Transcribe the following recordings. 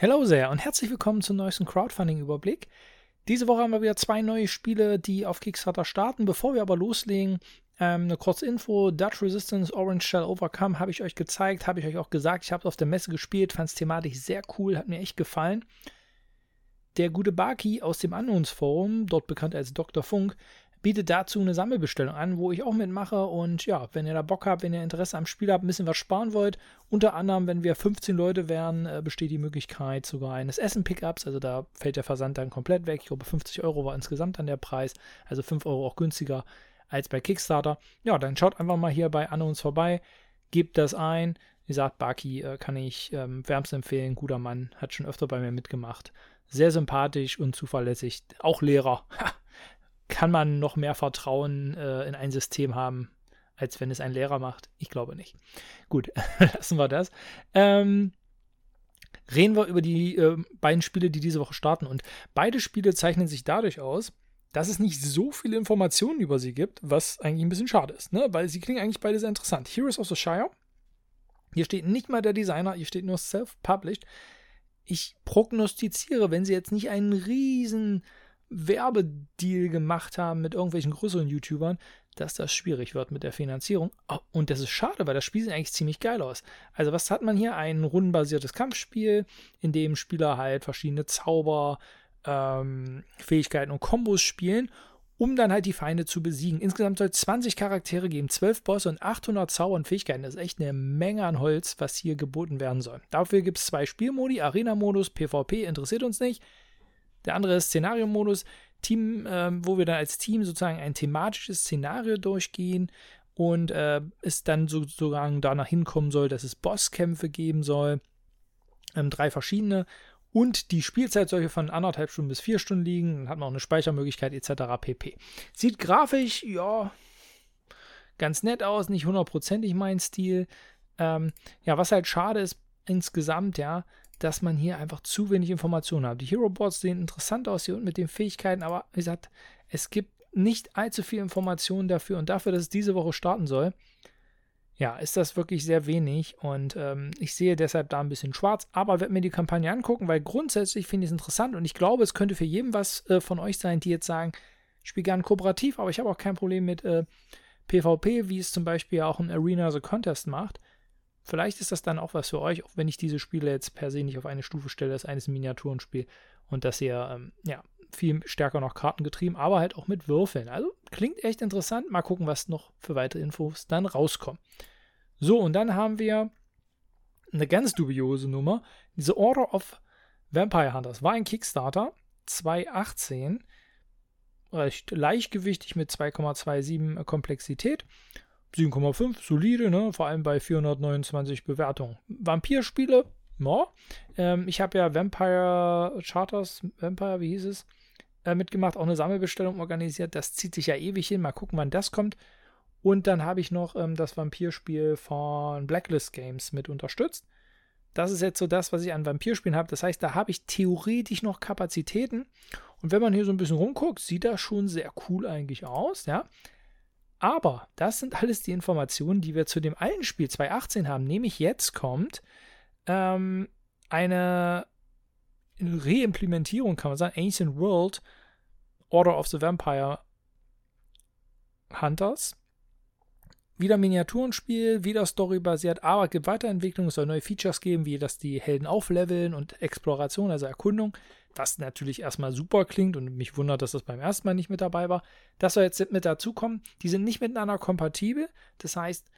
Hello sehr und herzlich willkommen zum neuesten Crowdfunding-Überblick. Diese Woche haben wir wieder zwei neue Spiele, die auf Kickstarter starten. Bevor wir aber loslegen, ähm, eine kurze Info: Dutch Resistance Orange Shell Overcome habe ich euch gezeigt, habe ich euch auch gesagt. Ich habe es auf der Messe gespielt, fand es thematisch sehr cool, hat mir echt gefallen. Der gute Baki aus dem Unknowns Forum, dort bekannt als Dr. Funk, bietet dazu eine Sammelbestellung an, wo ich auch mitmache. Und ja, wenn ihr da Bock habt, wenn ihr Interesse am Spiel habt, ein bisschen was sparen wollt, unter anderem, wenn wir 15 Leute wären, äh, besteht die Möglichkeit sogar eines Essen-Pickups. Also da fällt der Versand dann komplett weg. Ich glaube, 50 Euro war insgesamt dann der Preis. Also 5 Euro auch günstiger als bei Kickstarter. Ja, dann schaut einfach mal hier bei Unknowns vorbei, gebt das ein. Wie gesagt, Baki äh, kann ich ähm, wärmstens empfehlen. Guter Mann, hat schon öfter bei mir mitgemacht. Sehr sympathisch und zuverlässig. Auch Lehrer. Kann man noch mehr Vertrauen äh, in ein System haben, als wenn es ein Lehrer macht? Ich glaube nicht. Gut, lassen wir das. Ähm, reden wir über die äh, beiden Spiele, die diese Woche starten. Und beide Spiele zeichnen sich dadurch aus, dass es nicht so viele Informationen über sie gibt, was eigentlich ein bisschen schade ist, ne? weil sie klingen eigentlich beide sehr interessant. Heroes of the Shire. Hier steht nicht mal der Designer, hier steht nur Self-Published. Ich prognostiziere, wenn sie jetzt nicht einen riesen Werbedeal gemacht haben mit irgendwelchen größeren YouTubern, dass das schwierig wird mit der Finanzierung. Und das ist schade, weil das Spiel sieht eigentlich ziemlich geil aus. Also, was hat man hier? Ein rundenbasiertes Kampfspiel, in dem Spieler halt verschiedene Zauber, ähm, Fähigkeiten und Kombos spielen, um dann halt die Feinde zu besiegen. Insgesamt soll es 20 Charaktere geben, 12 Bosse und 800 Zauber und Fähigkeiten. Das ist echt eine Menge an Holz, was hier geboten werden soll. Dafür gibt es zwei Spielmodi, Arena-Modus, PvP, interessiert uns nicht. Der andere ist Szenario-Modus, Team, äh, wo wir dann als Team sozusagen ein thematisches Szenario durchgehen und äh, es dann sozusagen danach hinkommen soll, dass es Bosskämpfe geben soll. Ähm, drei verschiedene. Und die Spielzeit sollte von anderthalb Stunden bis vier Stunden liegen. Dann hat man auch eine Speichermöglichkeit etc. pp. Sieht grafisch, ja, ganz nett aus, nicht hundertprozentig mein Stil. Ähm, ja, was halt schade ist insgesamt, ja, dass man hier einfach zu wenig Informationen hat. Die Hero Boards sehen interessant aus hier unten mit den Fähigkeiten, aber wie gesagt, es gibt nicht allzu viel Informationen dafür und dafür, dass es diese Woche starten soll, ja, ist das wirklich sehr wenig und ähm, ich sehe deshalb da ein bisschen schwarz, aber werde mir die Kampagne angucken, weil grundsätzlich finde ich es interessant und ich glaube, es könnte für jeden was äh, von euch sein, die jetzt sagen, ich spiele gerne kooperativ, aber ich habe auch kein Problem mit äh, PvP, wie es zum Beispiel auch ein Arena The Contest macht. Vielleicht ist das dann auch was für euch, auch wenn ich diese Spiele jetzt per se nicht auf eine Stufe stelle, als eines Miniaturenspiel und dass ihr ähm, ja viel stärker noch Karten getrieben, aber halt auch mit Würfeln. Also klingt echt interessant. Mal gucken, was noch für weitere Infos dann rauskommen. So, und dann haben wir eine ganz dubiose Nummer. Diese Order of Vampire Hunters war ein Kickstarter 2018. Recht leichtgewichtig mit 2,27 Komplexität 7,5, solide, ne? vor allem bei 429 Bewertungen. Vampirspiele, ja. Ähm, ich habe ja Vampire Charters, Vampire, wie hieß es, äh, mitgemacht, auch eine Sammelbestellung organisiert. Das zieht sich ja ewig hin. Mal gucken, wann das kommt. Und dann habe ich noch ähm, das Vampirspiel von Blacklist Games mit unterstützt. Das ist jetzt so das, was ich an Vampirspielen habe. Das heißt, da habe ich theoretisch noch Kapazitäten. Und wenn man hier so ein bisschen rumguckt, sieht das schon sehr cool eigentlich aus, ja. Aber das sind alles die Informationen, die wir zu dem alten Spiel 2018 haben. Nämlich jetzt kommt ähm, eine Reimplementierung, kann man sagen, Ancient World Order of the Vampire Hunters. Wieder Miniaturenspiel, wieder storybasiert, aber gibt Weiterentwicklung, es soll neue Features geben, wie dass die Helden aufleveln und Exploration, also Erkundung was natürlich erstmal super klingt und mich wundert, dass das beim ersten Mal nicht mit dabei war. Das soll jetzt mit dazukommen. Die sind nicht miteinander kompatibel. Das heißt,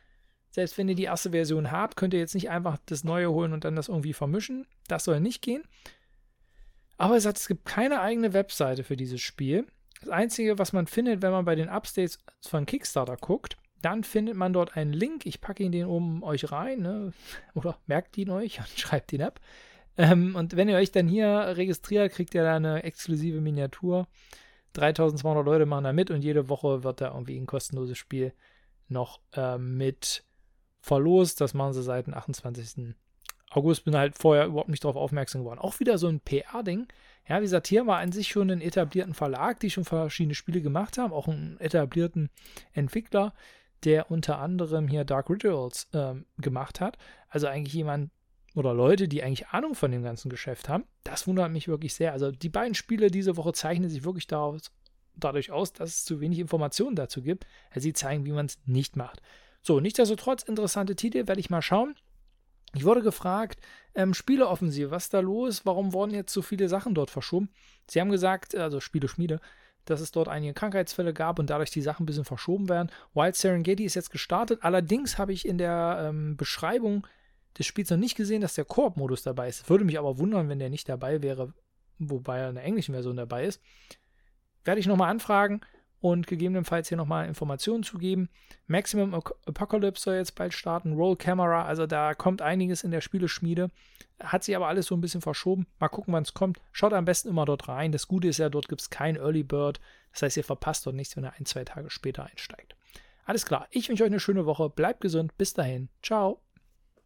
selbst wenn ihr die erste Version habt, könnt ihr jetzt nicht einfach das neue holen und dann das irgendwie vermischen. Das soll nicht gehen. Aber es, hat, es gibt keine eigene Webseite für dieses Spiel. Das Einzige, was man findet, wenn man bei den Updates von Kickstarter guckt, dann findet man dort einen Link. Ich packe ihn den oben euch rein. Ne? Oder merkt ihn euch und schreibt ihn ab. Ähm, und wenn ihr euch dann hier registriert, kriegt ihr da eine exklusive Miniatur. 3200 Leute machen da mit und jede Woche wird da irgendwie ein kostenloses Spiel noch äh, mit verlost. Das machen sie seit dem 28. August. Bin halt vorher überhaupt nicht darauf aufmerksam geworden. Auch wieder so ein PR-Ding. Ja, wie gesagt, hier war an sich schon einen etablierten Verlag, die schon verschiedene Spiele gemacht haben. Auch einen etablierten Entwickler, der unter anderem hier Dark Rituals ähm, gemacht hat. Also eigentlich jemand, oder Leute, die eigentlich Ahnung von dem ganzen Geschäft haben. Das wundert mich wirklich sehr. Also die beiden Spiele diese Woche zeichnen sich wirklich daraus, dadurch aus, dass es zu wenig Informationen dazu gibt. Sie zeigen, wie man es nicht macht. So, nichtsdestotrotz interessante Titel, werde ich mal schauen. Ich wurde gefragt, ähm, Spieleoffensive, was ist da los? Warum wurden jetzt so viele Sachen dort verschoben? Sie haben gesagt, also Spiele, Schmiede, dass es dort einige Krankheitsfälle gab und dadurch die Sachen ein bisschen verschoben werden. Wild Serengeti ist jetzt gestartet. Allerdings habe ich in der ähm, Beschreibung des Spiels noch nicht gesehen, dass der Koop-Modus dabei ist. Würde mich aber wundern, wenn der nicht dabei wäre, wobei er in der englischen Version dabei ist. Werde ich nochmal anfragen und gegebenenfalls hier nochmal Informationen zu geben. Maximum Apocalypse soll jetzt bald starten, Roll Camera, also da kommt einiges in der Spieleschmiede. Hat sich aber alles so ein bisschen verschoben. Mal gucken, wann es kommt. Schaut am besten immer dort rein. Das Gute ist ja, dort gibt es kein Early Bird. Das heißt, ihr verpasst dort nichts, wenn ihr ein, zwei Tage später einsteigt. Alles klar, ich wünsche euch eine schöne Woche. Bleibt gesund. Bis dahin. Ciao.